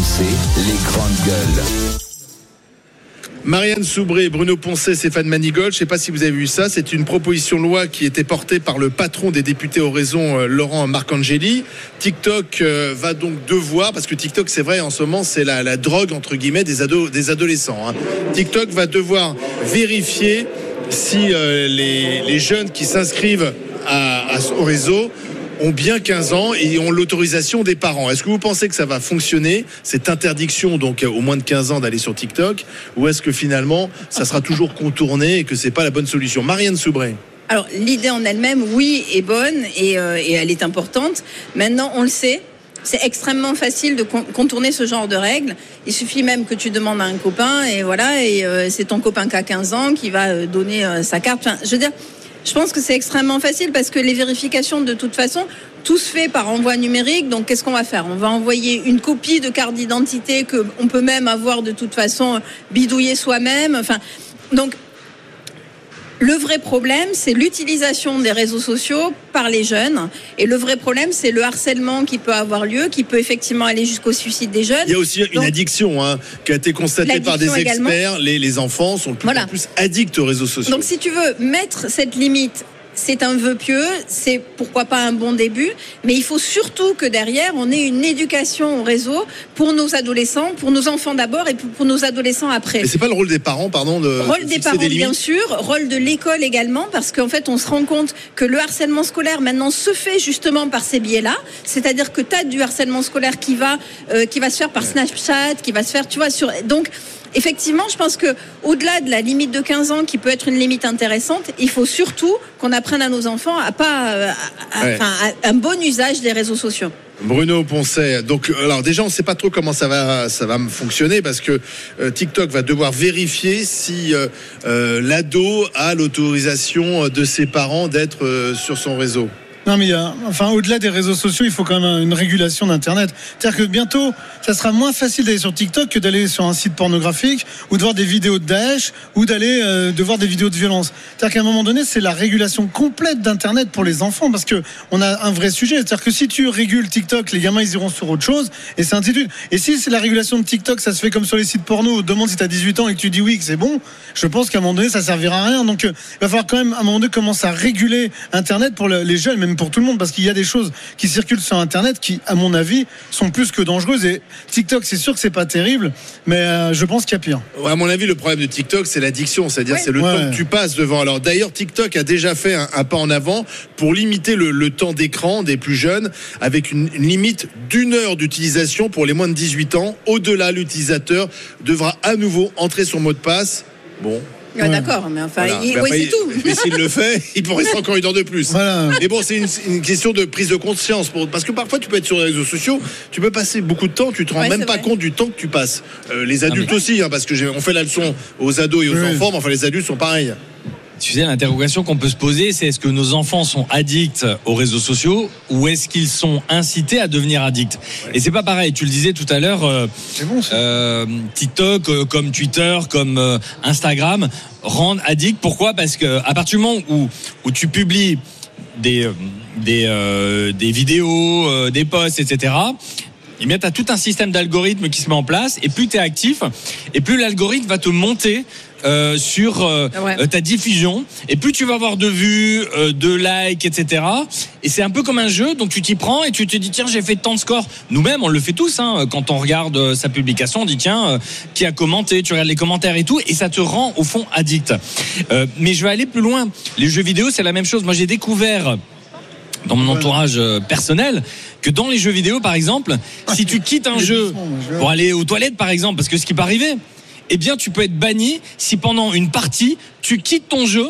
RMC, les grandes gueules. Marianne Soubré, Bruno Poncet, Stéphane Manigol, je ne sais pas si vous avez vu ça, c'est une proposition de loi qui était portée par le patron des députés au raison, euh, Laurent Marcangeli. TikTok euh, va donc devoir, parce que TikTok c'est vrai en ce moment c'est la, drogue entre guillemets des, adolescents. hein. TikTok va devoir vérifier si euh, les, jeunes qui s'inscrivent à- au réseau ont bien 15 ans et ont l'autorisation des parents. Est-ce que vous pensez que ça va fonctionner, cette interdiction donc au moins de 15 ans d'aller sur TikTok, ou est-ce que finalement ça sera toujours contourné et que c'est pas la bonne solution? Marianne Soubré. Alors, l'idée en elle-même, oui, est bonne et, euh, et elle est importante. Maintenant, on le sait. C'est extrêmement facile de con- contourner ce genre de règles. Il suffit même que tu demandes à un copain et voilà, et euh, c'est ton copain qui a 15 ans qui va euh, donner euh, sa carte. Je veux dire, je pense que c'est extrêmement facile parce que les vérifications, de toute façon, tout se fait par envoi numérique. Donc, qu'est-ce qu'on va faire? On va envoyer une copie de carte d'identité que on peut même avoir de toute façon bidouillée soi-même. Enfin, donc le vrai problème, c'est l'utilisation des réseaux sociaux par les jeunes. Et le vrai problème, c'est le harcèlement qui peut avoir lieu, qui peut effectivement aller jusqu'au suicide des jeunes. Il y a aussi une addiction hein, qui a été constatée par des experts. Les, les enfants sont de plus Voilà. plus addicts aux réseaux sociaux. Donc si tu veux mettre cette limite, c'est un vœu pieux, c'est pourquoi pas un bon début, mais il faut surtout que derrière, on ait une éducation au réseau pour nos adolescents, pour nos enfants d'abord et pour, nos adolescents après. Mais c'est pas le rôle des parents, pardon, de Rôle de des parents, des bien sûr, rôle de l'école également, parce qu'en fait, on se rend compte que le harcèlement scolaire maintenant se fait justement par ces biais-là. C'est-à-dire que tu as du harcèlement scolaire qui va, euh, qui va se faire par Snapchat, qui va se faire, tu vois, sur. Donc, effectivement, je pense que au-delà de la limite de 15 ans, qui peut être une limite intéressante, il faut surtout qu'on apprenne à nos enfants à pas, euh, à- à- Ouais. enfin, à un bon usage des réseaux sociaux. Bruno Poncet. Donc, alors déjà, on ne sait pas trop comment ça va, ça va fonctionner parce que euh, TikTok va devoir vérifier si euh, euh, l'ado a l'autorisation de ses parents d'être euh, sur son réseau. Non, mais a, enfin, au-delà des réseaux sociaux, il faut quand même une régulation d'Internet. C'est-à-dire que bientôt, ça sera moins facile d'aller sur TikTok que d'aller sur un site pornographique ou de voir des vidéos de Daesh ou d'aller euh, de voir des vidéos de violence. C'est-à-dire qu'à un moment donné, c'est la régulation complète d'Internet pour les enfants parce que on a un vrai sujet. C'est-à-dire que si tu régules TikTok, les gamins ils iront sur autre chose et c'est de suite. Et si c'est la régulation de TikTok, ça se fait comme sur les sites porno, demande si tu as 18 ans et que tu dis oui que c'est bon, je pense qu'à un moment donné ça servira à rien. Donc euh, il va falloir quand même à un moment donné commencer à réguler Internet pour le- les jeunes, même pour tout le monde, parce qu'il y a des choses qui circulent sur Internet qui, à mon avis, sont plus que dangereuses. Et TikTok, c'est sûr que c'est pas terrible, mais euh, je pense qu'il y a pire. Ouais, À mon avis, le problème de TikTok, c'est l'addiction, c'est-à-dire Ouais. c'est le Ouais. temps que tu passes devant. Alors d'ailleurs, TikTok a déjà fait un, un pas en avant pour limiter le, le temps d'écran des plus jeunes, avec une, une limite d'une heure d'utilisation pour les moins de 18 ans. Au-delà, l'utilisateur devra à nouveau entrer son mot de passe. Bon, Ouais, D'accord, mais enfin, voilà. il- Mais ouais, après, c'est tout. Mais s'il le fait, il pourrait rester encore une heure de plus. Voilà. Mais bon, c'est une, une question de prise de conscience. Pour, parce que parfois, tu peux être sur les réseaux sociaux, tu peux passer beaucoup de temps, tu te rends Ouais, même c'est pas vrai. compte du temps que tu passes. Euh, les adultes aussi, hein, parce que j'ai- on fait la leçon aux ados et aux Oui. enfants, mais enfin, les adultes sont pareils. Tu sais, l'interrogation qu'on peut se poser, c'est est-ce que nos enfants sont addicts aux réseaux sociaux ou est-ce qu'ils sont incités à devenir addicts Et c'est pas pareil. Tu le disais tout à l'heure, euh, bon, euh, TikTok, euh, comme Twitter, comme Instagram, rendent addicts. Pourquoi? Parce que à partir du moment où, où tu publies des, des, des vidéos, des posts, etc., bien, tu as tout un système d'algorithmes qui se met en place, et plus tu es actif, et plus l'algorithme va te monter euh, sur euh, Ouais. euh, ta diffusion, et plus tu vas avoir de vues, euh, de likes, etc. Et c'est un peu comme un jeu, donc tu t'y prends et tu te dis tiens j'ai fait tant de scores. Nous-mêmes on le fait tous, hein, quand on regarde sa publication, on dit tiens euh, qui a commenté, tu regardes les commentaires et tout, et ça te rend au fond addict. Euh, mais je vais aller plus loin. Les jeux vidéo c'est la même chose. Moi j'ai découvert dans mon entourage personnel que dans les jeux vidéo par exemple, si tu quittes un jeu pour aller aux toilettes par exemple, parce que ce qui peut arriver, eh bien tu peux être banni si pendant une partie tu quittes ton jeu,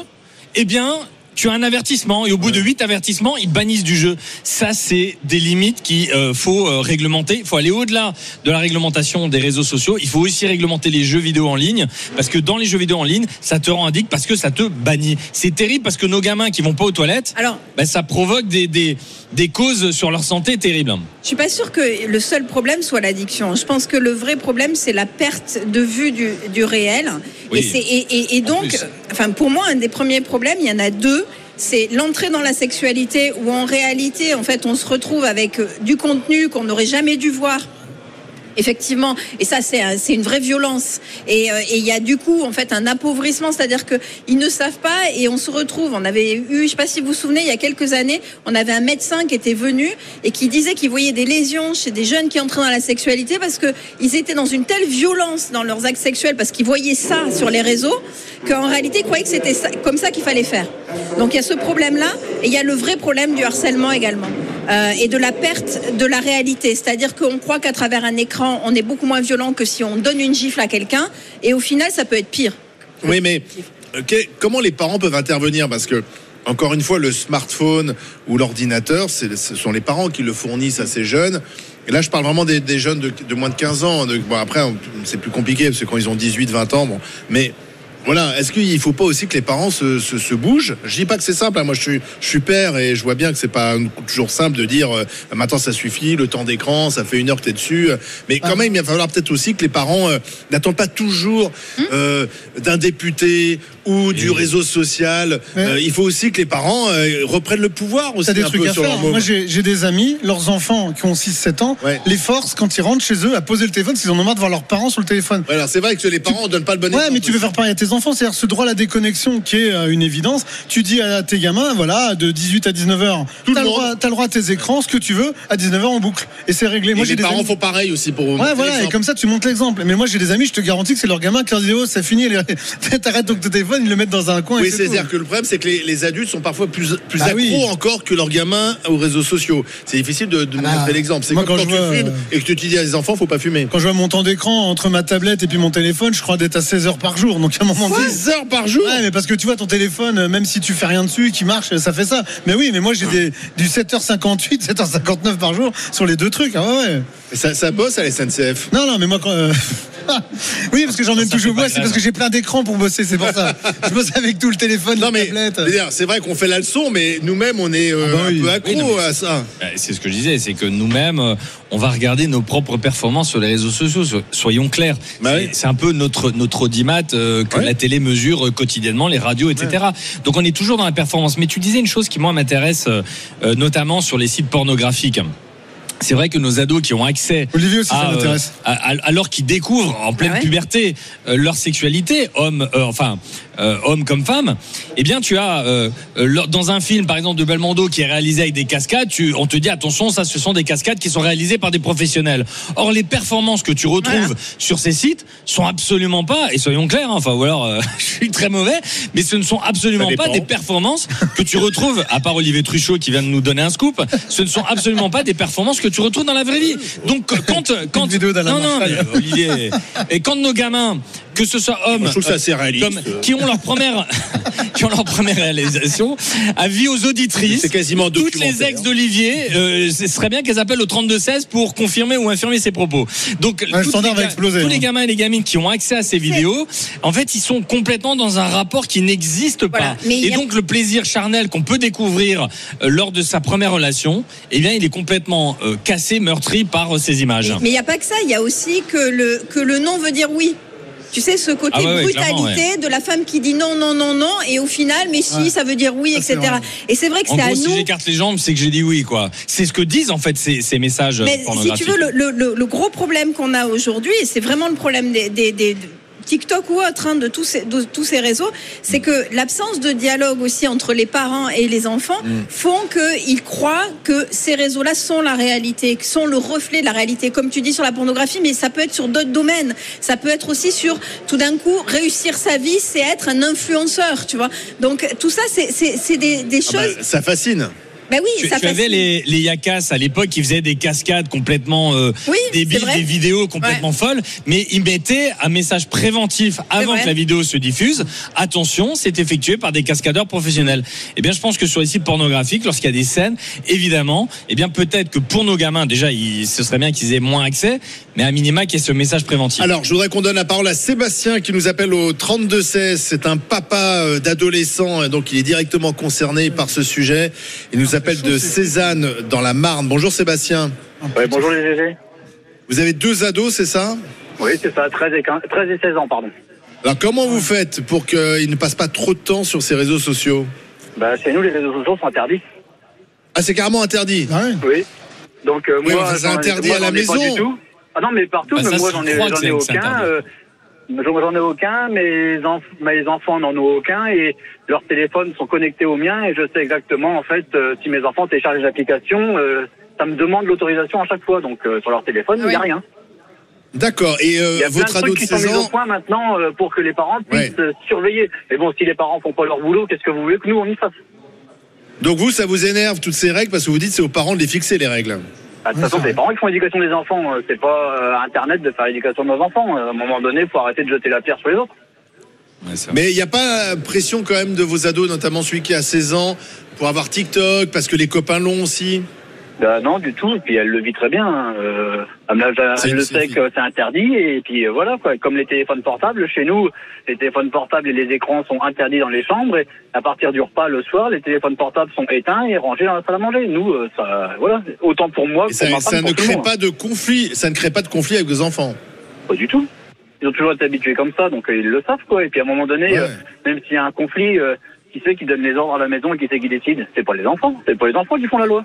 eh bien tu as un avertissement et au bout de huit avertissements, ils bannissent du jeu. Ça, c'est des limites qu'il euh, faut euh, réglementer. Il faut aller au-delà de la réglementation des réseaux sociaux. Il faut aussi réglementer les jeux vidéo en ligne parce que dans les jeux vidéo en ligne, ça te rend addict parce que ça te bannit. C'est terrible parce que nos gamins qui vont pas aux toilettes, Alors, ben, ça provoque des, des, des causes sur leur santé terribles. Je suis pas sûre que le seul problème soit l'addiction. Je pense que le vrai problème c'est la perte de vue du, du réel. Oui. Et, et, et- et En donc, enfin pour moi un des premiers problèmes, il y en a deux. C'est l'entrée dans la sexualité où en réalité en fait on se retrouve avec euh, du contenu qu'on n'aurait jamais dû voir Effectivement, et ça c'est un- une vraie violence. Et euh, et il y a du coup en fait un appauvrissement, c'est-à-dire que ils ne savent pas et on se retrouve. On avait eu, je sais pas si vous vous souvenez, il y a quelques années, on avait un médecin qui était venu et qui disait qu'il voyait des lésions chez des jeunes qui entraient dans la sexualité parce que ils étaient dans une telle violence dans leurs actes sexuels parce qu'ils voyaient ça sur les réseaux qu'en réalité ils croyaient que c'était comme ça qu'il fallait faire. Donc il y a ce problème-là et il y a le vrai problème du harcèlement également euh, et de la perte de la réalité. C'est-à-dire qu'on croit qu'à travers un écran, on est beaucoup moins violent que si on donne une gifle à quelqu'un et au final, ça peut être pire. Oui, mais ok, comment les parents peuvent intervenir? Parce que, encore une fois, le smartphone ou l'ordinateur, ce sont les parents qui le fournissent à ces jeunes. Et là, je parle vraiment des, jeunes de, moins de 15 ans. Bon, après, c'est plus compliqué parce que quand ils ont 18, 20 ans, bon. Mais voilà, est-ce qu'il ne faut pas aussi que les parents se, se, se bougent? Je dis pas que c'est simple. hein. Moi, je suis, je suis père et je vois bien que c'est pas toujours simple de dire euh, maintenant ça suffit, le temps d'écran, ça fait une heure que tu es dessus. Mais quand même, il va falloir peut-être aussi que les parents euh, n'attendent pas toujours euh, d'un député ou du réseau social. Ouais. Euh, il faut aussi que les parents euh, reprennent le pouvoir aussi T'as des un trucs peu à sur faire. leur. Moi, j'ai des amis, leurs enfants qui ont 6-7 ans, Ouais. les forcent quand ils rentrent chez eux à poser le téléphone en ont marre de voir leurs parents sur le téléphone. Ouais, alors c'est vrai que les parents ne donnent pas le bon Ouais, mais tu veux faire pareil à tes enfants, c'est-à-dire ce droit à la déconnexion qui est euh, une évidence. Tu dis à tes gamins, voilà, de 18 à 19h, Tout le t'as le, droit, t'as le droit à tes écrans, ce que tu veux, à 19h en boucle. Et c'est réglé. Et Moi, les des parents amis- font pareil aussi pour. Ouais, voilà, et comme ça, tu montres l'exemple. Mais moi, j'ai des amis, je te garantis que c'est leur gamin qui leur dit, oh, c'est fini, les- t'arrêtes donc ton téléphone, ils le mettent dans un coin. Oui, c'est-à-dire que le problème, c'est que les, les adultes sont parfois plus, plus Ah accros oui. encore que leurs gamins aux réseaux sociaux. C'est difficile de, de Ah bah, montrer l'exemple. C'est comme quand quand, je tu vois, fumes et que tu dis à les enfants, faut pas fumer. Quand je vois mon temps d'écran entre ma tablette et puis mon téléphone, je crois d'être à 16 heures par jour. Donc à un moment donné. 16 heures par jour Ouais, mais parce que tu vois ton téléphone, euh, même si tu fais rien dessus, qui marche, ça fait ça. Mais oui, mais moi j'ai des, du 7h58, 7h59 par jour sur les deux trucs. Ah ouais, ouais. Et ça, ça bosse à la SNCF. Non, non, mais moi quand. euh, oui, parce que j'emmène Ça toujours moi, c'est parce que j'ai plein d'écrans pour bosser, c'est pour ça. Je bosse avec tout le téléphone, Non, la mais c'est vrai qu'on fait la leçon, mais nous-mêmes, on est euh, Ah bah oui. un peu accro Oui, non, à ça. C'est ce que je disais, c'est que nous-mêmes, euh, on va regarder nos propres performances sur les réseaux sociaux. so- Soyons clairs. Bah C'est- oui. un peu notre notre audimat euh, que Ouais. la télé mesure euh, quotidiennement, les radios, etc. Donc on est toujours dans la performance. Mais tu disais une chose qui moi m'intéresse, euh, notamment sur les sites pornographiques. C'est vrai que nos ados qui ont accès Olivier aussi, ça à, euh, m'intéresse. à- à- alors qu'ils découvrent en pleine Ah ouais puberté euh, leur sexualité, homme, euh, enfin euh, homme comme femme, eh bien tu as euh, euh, dans un film par exemple de Belmondo qui est réalisé avec des cascades, tu, on te dit attention, ça ce sont des cascades qui sont réalisées par des professionnels. Or les performances que tu retrouves Voilà. sur ces sites sont absolument pas, et soyons clairs, hein, enfin ou alors euh, je suis très mauvais, mais ce ne sont absolument pas des performances que tu retrouves, à part Olivier Truchot qui vient de nous donner un scoop, ce ne sont absolument pas des performances que tu retrouves dans la vraie vie. Donc quand quand d'Alain non non mais, Olivier et quand nos gamins que ce soit hommes Je trouve ça assez réaliste. comme- qui ont leur première qui ont leur première réalisation avis aux auditrices C'est quasiment toutes les ex d'Olivier euh, ce serait bien qu'elles appellent au 32 16 pour confirmer ou infirmer ses propos donc le standard les va ga- exploser, tous hein. les gamins et les gamines qui ont accès à ces vidéos en fait ils sont complètement dans un rapport qui n'existe pas Voilà. Mais il et a- donc le plaisir charnel qu'on peut découvrir euh, lors de sa première relation eh bien il est complètement euh, cassé meurtri par euh, ces images Mais il n'y a pas que ça, il y a aussi que le, que le non veut dire oui. Tu sais, ce côté Ah ouais, brutalité de la femme qui dit non, non, non, non, et au final, mais si, Ouais. ça veut dire oui, etc. Et c'est vrai que c'est à gros, si nous. j'écarte les jambes, c'est que j'ai dit oui, quoi. C'est ce que disent en fait ces, ces messages Mais si tu veux, le, le- le- le gros problème qu'on a aujourd'hui, et c'est vraiment le problème des, des- des- de TikTok ou autre, hein, de, tous ces, de tous ces réseaux, c'est que l'absence de dialogue aussi entre les parents et les enfants Mm. font qu'ils croient que ces réseaux-là sont la réalité, sont le reflet de la réalité. Comme tu dis sur la pornographie, mais ça peut être sur d'autres domaines. Ça peut être aussi sur, tout d'un coup, réussir sa vie, c'est être un influenceur, tu vois. Donc tout ça, c'est- des Ah bah, choses. ça fascine. Ben oui, Tu, ça tu avais les, les yakas à l'époque qui faisaient des cascades complètement euh, Oui, débiles, des vidéos complètement folles, mais ils mettaient un message préventif avant que la vidéo se diffuse. Attention, c'est effectué par des cascadeurs professionnels. Eh bien, je pense que sur les sites pornographiques, lorsqu'il y a des scènes, évidemment, eh bien peut-être que pour nos gamins, déjà, il, ce serait bien qu'ils aient moins accès, mais à minima qu'il y ait ce message préventif. Alors, je voudrais qu'on donne la parole à Sébastien qui nous appelle au 32-16. C'est un papa euh, d'adolescent, donc il est directement concerné par ce sujet. Il nous appelle de Cézanne dans la Marne. Bonjour Sébastien. Ouais, bonjour les GG. Vous avez deux ados, c'est ça? Oui, c'est ça, 13 et, 15 13 et 16 ans, pardon. Alors, comment vous faites pour qu'ils ne passent pas trop de temps sur ces réseaux sociaux? Bah, chez nous, les réseaux sociaux sont interdits. Ah, c'est carrément interdit? Ah ouais. Oui. Donc, euh, Oui, moi, c'est interdit moi, à la pas maison. du tout. Ah non, mais partout, Bah, mais ça, moi j'en je ai, j'en ai aucun. J'en ai aucun, mes, enf- mes enfants n'en ont aucun et leurs téléphones sont connectés aux miens et je sais exactement en fait euh, si mes enfants téléchargent les applications, euh, ça me demande l'autorisation à chaque fois. Donc euh, sur leur téléphone, il n'y a Oui. rien. D'accord. Et euh, Il y a plein votre de ado trucs de qui sont 16 mis au point maintenant pour que les parents puissent Ouais. surveiller. Mais bon, si les parents font pas leur boulot, qu'est-ce que vous voulez que nous on y fasse? Donc vous, ça vous énerve toutes ces règles parce que vous dites c'est aux parents de les fixer les règles. Bah, De toute façon, c'est les parents qui font l'éducation des enfants. euh, C'est pas euh, Internet de faire l'éducation de nos enfants. Euh, À un moment donné, il faut arrêter de jeter la pierre sur les autres. Ouais. Mais il n'y a pas pression quand même de vos ados, notamment celui qui a 16 ans, pour avoir TikTok, parce que les copains l'ont aussi? Bah, non, du tout. Et puis elle le vit très bien. hein. Euh, elle, le sait que c'est interdit. Et puis euh, voilà, quoi. Comme les téléphones portables, chez nous, les téléphones portables et les écrans sont interdits dans les chambres. Et à partir du repas le soir, les téléphones portables sont éteints et rangés dans la salle à manger. Nous, euh, ça, voilà. Autant pour moi que ça, pour ça ne crée pas de conflit. Ça ne crée pas de conflit avec vos enfants. Pas du tout. Ils ont toujours été habitués comme ça, donc euh, ils le savent, quoi. Et puis à un moment donné, Ouais. même s'il y a un conflit, qui c'est qui donne les ordres à la maison et qui c'est qui décide? C'est pas les enfants. C'est pas les enfants qui font la loi.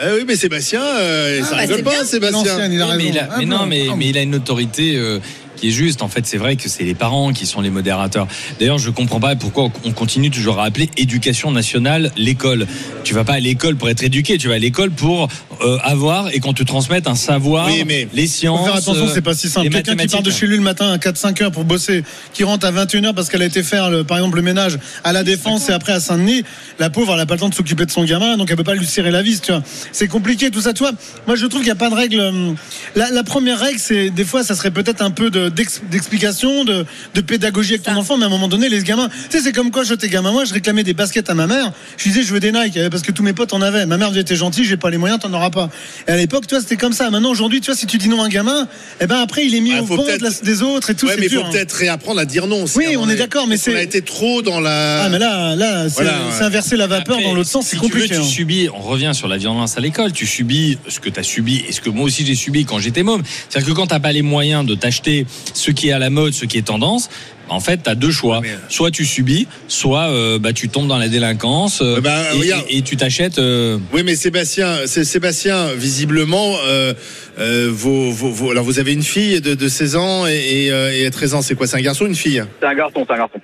Eh oui, mais Sébastien, euh, Ah, ça bah, rigole c'est pas, bien. Sébastien. L'ancien, il a Oui, mais, raison. il a- Ah mais non, mais, ah mais il a une autorité euh, qui est juste. En fait, c'est vrai que c'est les parents qui sont les modérateurs. D'ailleurs, je comprends pas pourquoi on continue toujours à appeler éducation nationale l'école. Tu vas pas à l'école pour être éduqué, tu vas à l'école pour euh, avoir et qu'on te transmette un savoir, Oui, mais les Faut sciences. faire attention, euh, c'est pas si simple. les Quelqu'un qui part de chez lui le matin à 4-5 heures pour bosser, qui rentre à 21 heures parce qu'elle a été faire, le- par exemple, le ménage à la Défense et après à Saint-Denis, la pauvre, elle a pas le temps de s'occuper de son gamin, donc elle peut pas lui serrer la vis, tu vois. C'est compliqué tout ça, tu vois. Moi, je trouve qu'il n'y a pas de règle. hum, La, la première règle, c'est des fois, ça serait peut-être un peu de- d'explication, de, de pédagogie avec ton enfant, mais à un moment donné, les gamins, tu sais, c'est comme quoi j'étais gamin. Moi, je réclamais des baskets à ma mère. Je lui disais, je veux des Nike euh, parce que tous mes potes en avaient. Ma mère disait, t'es gentil, j'ai pas les moyens, t'en auras pas. Et à l'époque, tu vois, c'était comme ça. Maintenant, aujourd'hui, tu vois, si tu dis non à un gamin, eh ben après, il est mis Ouais, au banc de des autres et tout. Ouais, c'est mais il faut dur, hein. peut-être réapprendre à dire non. aussi, Oui, on est d'accord, mais c'est- a été trop dans la. Ah, mais là, là, c'est Voilà, ouais. c'est inverser la vapeur Après, dans l'autre sens, c'est si compliqué. Tu, veux, tu hein. subis, on revient sur la violence à l'école, tu subis ce que tu as subi et ce que moi aussi j'ai subi quand j'étais môme. C'est-à-dire que quand tu n'as pas les moyens de t'acheter ce qui est à la mode, ce qui est tendance, en fait, tu as deux choix. Mais- Soit tu subis, soit euh, bah, tu tombes dans la délinquance euh, bah, et, regarde. et- et tu t'achètes. euh, Oui, mais Sébastien, c'est Sébastien, visiblement, euh, euh, vos, vos- vos- alors vous avez une fille de, de 16 ans et, et, euh, et 13 ans. C'est quoi C'est un garçon ou une fille? C'est un garçon, c'est un garçon.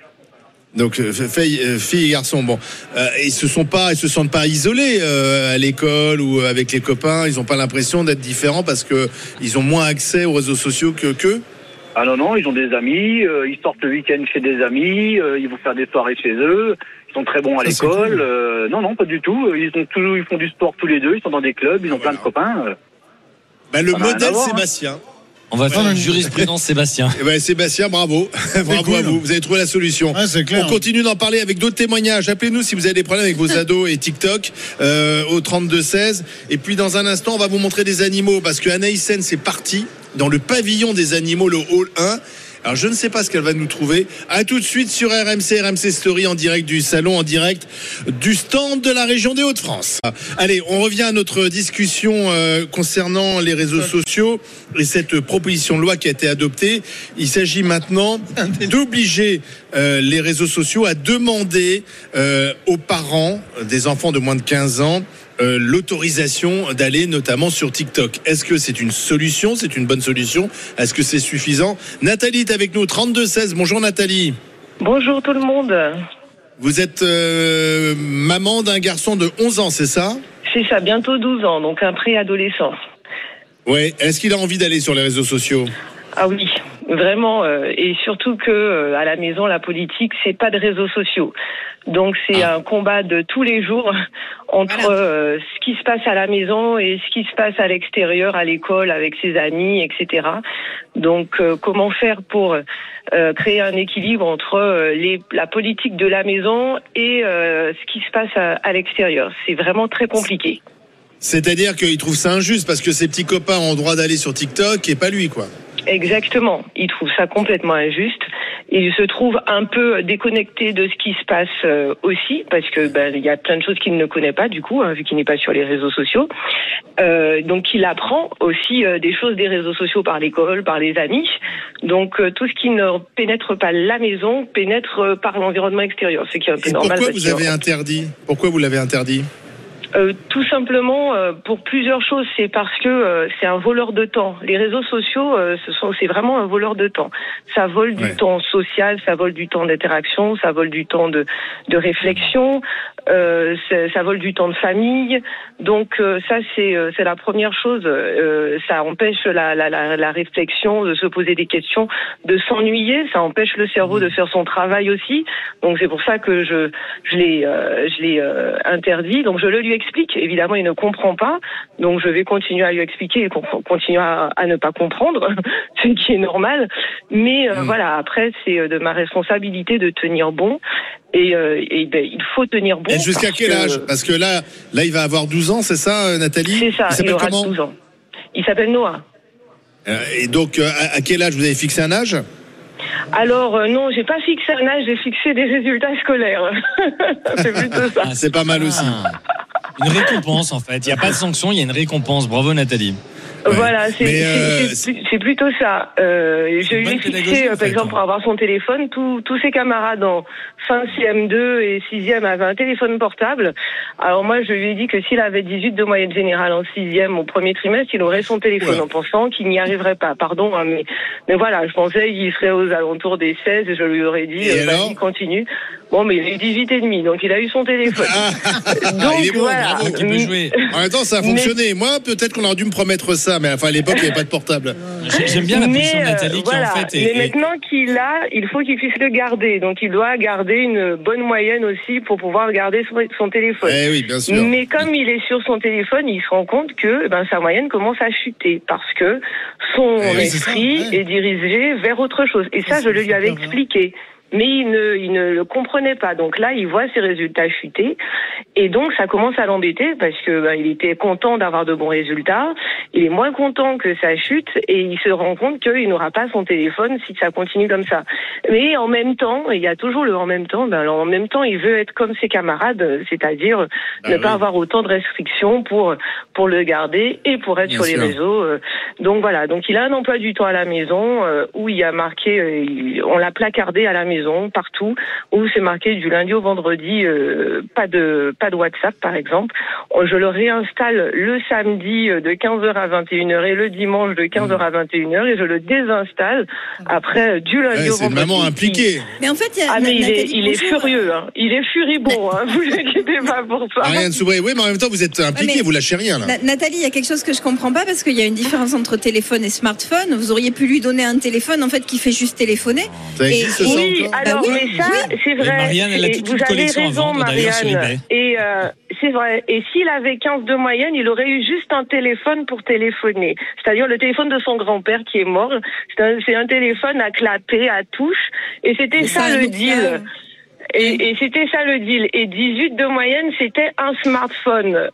Donc euh, fille, euh, fille et garçon. Bon, euh, ils se sont pas, ils se sentent pas isolés euh, à l'école ou avec les copains. Ils ont pas l'impression d'être différents parce que ils ont moins accès aux réseaux sociaux que qu'eux. Ah non, non, ils ont des amis, euh, ils sortent le week-end chez des amis, euh, ils vont faire des soirées chez eux, ils sont très bons à l'école. euh, non, non, pas du tout. Ils, ont toujours, ils font du sport tous les deux, ils sont dans des clubs, ils ont plein de copains. euh. Ben, le modèle hein. Sébastien. on va faire Ouais. une jurisprudence, Sébastien. Eh ben, Sébastien, bravo, bravo cool. à vous. Vous avez trouvé la solution. Ouais, clair. On continue d'en parler avec d'autres témoignages. Appelez-nous si vous avez des problèmes avec vos ados et TikTok euh, au 32 16. Et puis dans un instant, on va vous montrer des animaux parce que Anaïsen c'est parti dans le pavillon des animaux, le hall 1. Alors je ne sais pas ce qu'elle va nous trouver. À tout de suite sur RMC, RMC Story en direct du salon, en direct du stand de la région des Hauts-de-France. Allez, on revient à notre discussion euh, concernant les réseaux sociaux et cette proposition de loi qui a été adoptée. Il s'agit maintenant d'obliger euh, les réseaux sociaux à demander euh, aux parents des enfants de moins de 15 ans euh, l'autorisation d'aller notamment sur TikTok. Est-ce que c'est une solution? C'est une bonne solution? Est-ce que c'est suffisant? Nathalie est avec nous, 32-16. Bonjour Nathalie. Bonjour tout le monde. Vous êtes euh, maman d'un garçon de 11 ans, c'est ça? C'est ça, bientôt 12 ans, donc un préadolescent. Oui. Est-ce qu'il a envie d'aller sur les réseaux sociaux? Ah oui, vraiment, euh, et surtout que euh, à la maison, la politique, c'est pas de réseaux sociaux. Donc c'est Ah. un combat de tous les jours entre Voilà. euh, ce qui se passe à la maison et ce qui se passe à l'extérieur, à l'école, avec ses amis, etc. Donc euh, comment faire pour euh, créer un équilibre entre euh, les, la politique de la maison et euh, ce qui se passe à, à l'extérieur? C'est vraiment très compliqué. C'est-à-dire qu'il trouve ça injuste parce que ses petits copains ont le droit d'aller sur TikTok et pas lui, quoi. Exactement. Il trouve ça complètement injuste. Il se trouve un peu déconnecté de ce qui se passe euh, aussi, parce que ben il y a plein de choses qu'il ne connaît pas du coup, hein, vu qu'il n'est pas sur les réseaux sociaux. Euh, donc il apprend aussi euh, des choses des réseaux sociaux par l'école, par les amis. Donc tout ce qui ne pénètre pas la maison pénètre par l'environnement extérieur, ce qui est un peu normal. pourquoi vous avez interdit? Pourquoi vous l'avez interdit? Euh, tout simplement euh, pour plusieurs choses. C'est parce que euh, c'est un voleur de temps. Les réseaux sociaux, euh, ce sont, c'est vraiment un voleur de temps. Ça vole du Ouais. temps social, ça vole du temps d'interaction, ça vole du temps de, de réflexion, euh, ça vole du temps de famille. Donc euh, ça, c'est, euh, c'est la première chose. Euh, ça empêche la, la, la, la réflexion, de se poser des questions, de s'ennuyer. Ça empêche le cerveau de faire son travail aussi. Donc c'est pour ça que je, je l'ai, euh, je l'ai euh, interdit. Donc je le lui explique. Évidemment, il ne comprend pas. Donc je vais continuer à lui expliquer et con- continuer à, à ne pas comprendre, ce qui est normal. Mais euh, Mm. voilà, après c'est euh, de ma responsabilité de tenir bon. Et, euh, et ben, il faut tenir bon. Et jusqu'à quel que- âge? Parce que là, là, il va avoir 12 ans, c'est ça, Nathalie? C'est ça. Il Il, aura comment? 12 ans. Il s'appelle Noah. Euh, Et donc, euh, à, à quel âge? Vous avez fixé un âge? Alors euh, non, j'ai pas fixé un âge, j'ai fixé des résultats scolaires. c'est plutôt ça. Ah, C'est pas mal aussi. Une récompense en fait. Il n'y a pas de sanction, il y a une récompense. Bravo Nathalie. Ouais. Voilà, c'est euh, plutôt ça. Euh, je une lui ai fixé, euh, fait, par exemple, hein. pour avoir son téléphone, tous tous ses camarades en fin CM2 et 6e avaient un téléphone portable. Alors moi, je lui ai dit que s'il avait 18 de moyenne générale en 6e au premier trimestre, il aurait son téléphone Ouais. en pensant qu'il n'y arriverait pas. Pardon, hein, mais, mais voilà, je pensais qu'il serait aux alentours des 16 et je lui aurais dit, euh, vas-y, continue. Bon, mais il a eu 18 et demi, donc il a eu son téléphone. Donc il est bon, voilà. bravo. Qui peut jouer. En même temps, ça a Mais- fonctionné. Moi, peut-être qu'on aurait dû me promettre ça, mais enfin, à l'époque, il n'y avait pas de portable. J'ai- J'aime bien la Mais, position de euh, Nathalie qui voilà. en fait Mais est, maintenant qu'il a, il faut qu'il puisse le garder. Donc il doit garder une bonne moyenne aussi pour pouvoir garder son, son téléphone. Eh oui, bien sûr. Mais comme il est sur son téléphone, il se rend compte que eh ben, sa moyenne commence à chuter parce que son Eh oui, c'est ça, esprit ouais. est dirigé vers autre chose. Et ça, je le lui avais hein. Mais il ne, il ne le comprenait pas. Donc là, il voit ses résultats chuter. Et donc, ça commence à l'embêter parce que ben, il était content d'avoir de bons résultats. Il est moins content que ça chute et il se rend compte qu'il n'aura pas son téléphone si ça continue comme ça. Mais en même temps, il y a toujours le en même temps. Ben, alors, en même temps, il veut être comme ses camarades, c'est-à-dire Ah ne oui. pas avoir autant de restrictions pour pour le garder et pour être Bien sur sûr. les réseaux. euh. Donc voilà. Donc il a un emploi du temps à la maison euh, où il y a marqué, euh, on l'a placardé à la maison partout où c'est marqué du lundi au vendredi, euh, pas de pas de WhatsApp par exemple. Oh, Je le réinstalle le samedi euh, de 15h à 21h et le dimanche de 15h à 21h et je le désinstalle après euh, du lundi Ouais, au c'est vendredi. maman impliquée. Mais en fait, il y a Ah mais il est, il est furieux, hein. il est furibond, hein. vous inquiétez pas pour ça. Ariane Soubré, oui, mais en même temps, vous êtes impliqué, Ouais, vous lâchez rien, là. Na- Nathalie, il y a quelque chose que je comprends pas parce qu'il y a une différence entre téléphone et smartphone. Vous auriez pu lui donner un téléphone en fait qui fait juste téléphoner. Ça Et- existe, ça, Oui, alors Bah oui, mais ça, c'est vrai. Marianne, elle a Et toute vous avez raison, Marianne. Et euh, c'est vrai. Et s'il avait 15 de moyenne, il aurait eu juste un téléphone pour téléphoner. C'est-à-dire le téléphone de son grand-père qui est mort. C'est un, téléphone à clapet, à touche. Et c'était ça, ça, le deal. Et, et c'était ça le deal. Et 18 de moyenne, c'était un smartphone.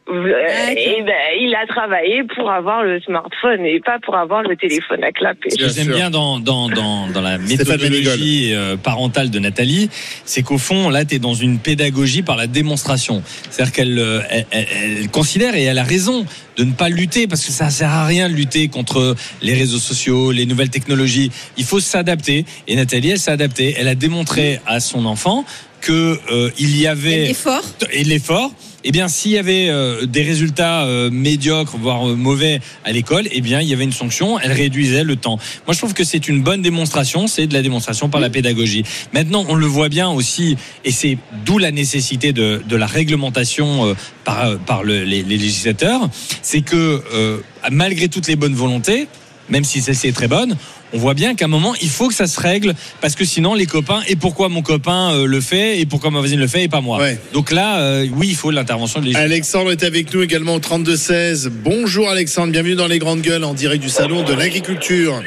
Et ben, il a travaillé pour avoir le smartphone et pas pour avoir le téléphone à clapet. Ce que j'aime bien dans, dans, dans, dans la méthodologie euh, parentale de Nathalie, c'est qu'au fond, là, tu es dans une pédagogie par la démonstration. C'est-à-dire qu'elle euh, elle, elle- elle considère, et elle a raison, de ne pas lutter, parce que ça sert à rien de lutter contre les réseaux sociaux, les nouvelles technologies. Il faut s'adapter. Et Nathalie, elle s'est adaptée. Elle a démontré à son enfant que euh, il y avait L'effort. et l'effort, eh bien, s'il y avait euh, des résultats euh, médiocres, voire euh, mauvais à l'école, eh bien, il y avait une sanction. Elle réduisait le temps. Moi, je trouve que c'est une bonne démonstration. C'est de la démonstration par la pédagogie. Maintenant, on le voit bien aussi, et c'est d'où la nécessité de, de la réglementation euh, par, euh, par le- les, les législateurs. C'est que euh, malgré toutes les bonnes volontés, même si celle-ci est très bonne, on voit bien qu'à un moment, il faut que ça se règle, parce que sinon, les copains, et pourquoi mon copain euh, le fait, et pourquoi ma voisine le fait, et pas moi. Ouais. Donc là, euh, oui, il faut l'intervention de. Alexandre est avec nous également au 32-16. Bonjour Alexandre, bienvenue dans les grandes gueules en direct du salon de l'agriculture.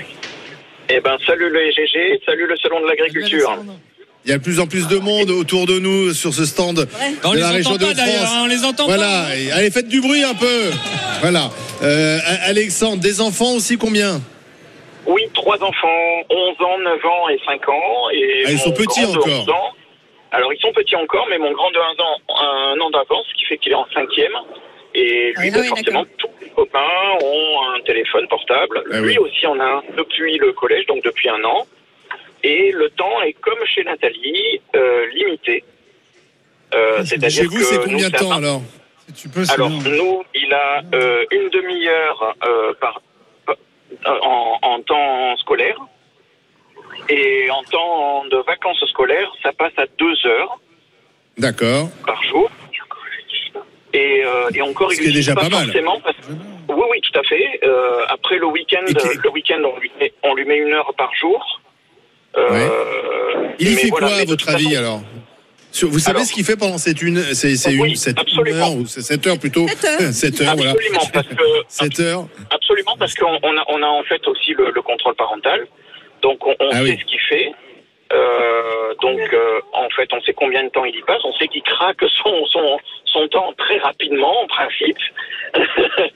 Eh ben, salut le EGG, salut le salon de l'agriculture. Il y a de plus en plus de monde autour de nous sur ce stand On de les la région entend de pas d'ailleurs, France. hein, on les entend Voilà, pas. Allez, faites du bruit un peu. Voilà. Euh, Alexandre, des enfants aussi combien? Oui, trois enfants, 11 ans, 9 ans et 5 ans. Et Ah, ils sont petits encore. 11 ans- alors, ils sont petits encore, mais mon grand de 1 an, un an d'avance, ce qui fait qu'il est en cinquième. Et lui, Ah ben, oui, forcément, tous les copains ont un téléphone portable. Ah lui oui. aussi en a un depuis le collège, donc depuis un an. Et le temps est comme chez Nathalie, euh, limité. Euh, Chez c'est-à-dire vous, que c'est combien de temps alors? Si tu peux, Alors, bien. nous, il a euh, une demi-heure euh, par- en, en temps scolaire. Et en temps de vacances scolaires, ça passe à deux heures D'accord. par jour. Et, euh, et encore, Ce il est déjà pas, pas mal. forcément. Parce... Oui, oui, tout à fait. Euh, après le week-end, le week-end, on lui met, on lui met une heure par jour. Euh, Il y fait voilà, quoi, à votre avis, façon- alors? Vous savez Alors- ce qu'il fait pendant cette une, c'est c'est Oui, une, cette une absolument. heure ou c'est 7 heures plutôt Sept heures. 7 heures, voilà. Absolument, parce que 7 heures. Absolument, parce qu'on on a, on a en fait aussi le, le contrôle parental. Donc, on, on Ah sait oui. ce qu'il fait. Euh, donc, euh, en fait, on sait combien de temps il y passe. On sait qu'il craque son, son, son temps très rapidement, en principe.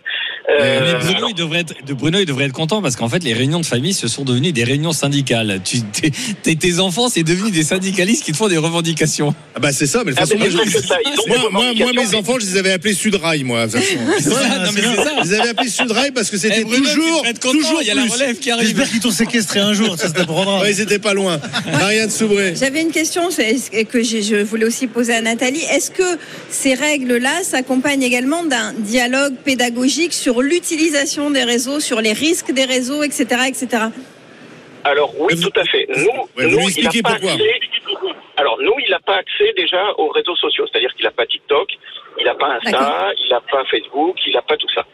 Euh, Mais Bruno, alors, il devrait être, de Bruno, il devrait être content parce qu'en fait, les réunions de famille, ce sont devenues des réunions syndicales. Tu, t'es- t'es- tes enfants, c'est devenu des syndicalistes qui te font des revendications. Ah bah c'est ça, mais de toute ah, façon, mais moi, je- ça, mes enfants, je les avais appelés Sudrail, moi. de façon. Non, mais ça. Je les avais appelés Sudrail parce que c'était Eh, toujours, content, toujours il y a la relève qui arrive. J'espère qu'ils t'ont séquestré un jour, ça se t'apprendra. Ouais, ils étaient pas loin. Marianne Soubré. J'avais une question c'est- que je voulais aussi poser à Nathalie. Est-ce que ces règles-là s'accompagnent également d'un dialogue pédagogique sur l'utilisation des réseaux, sur les risques des réseaux, etc., etc. Alors oui, vous- tout à fait. Nous, Ouais, nous, il expliquez a pas pourquoi. accès- Alors nous, il n'a pas accès déjà aux réseaux sociaux, c'est-à-dire qu'il n'a pas TikTok, il n'a pas Insta, il n'a pas Facebook, il n'a pas tout ça.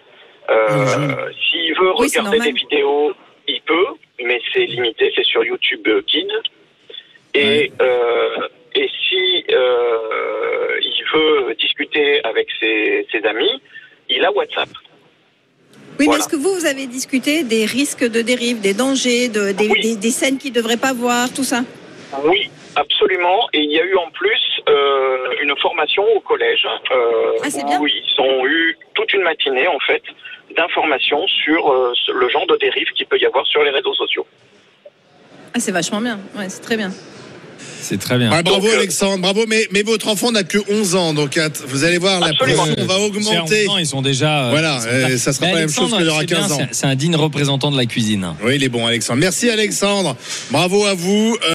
Euh, S'il veut Oui, regarder des vidéos, il peut, mais c'est limité, c'est sur YouTube euh, Kids. Et euh, et si euh, il veut avec ses, ses amis, il a WhatsApp. Oui, Voilà. mais est-ce que vous, vous avez discuté des risques de dérive, des dangers, de- des, Oui. des- des scènes qu'ils ne devraient pas voir, tout ça? Oui, absolument. Et il y a eu en plus euh, une formation au collège euh, Ah, c'est bien. où ils ont eu toute une matinée en fait d'informations sur euh, le genre de dérive qu'il peut y avoir sur les réseaux sociaux. Ah, c'est vachement bien. Ouais, c'est très bien. C'est très bien. Ouais, bravo Donc, euh, Alexandre, bravo. Mais, mais votre enfant n'a que 11 ans, donc att- vous allez voir, la Absolument. pression va augmenter. C'est 11 ans, ils sont déjà. euh, Voilà, euh, ça sera Mais pas la même chose aura c'est bien, 15 ans. c'est- C'est un digne représentant de la cuisine. Oui, il est bon, Alexandre. Merci Alexandre. Bravo à vous. Euh,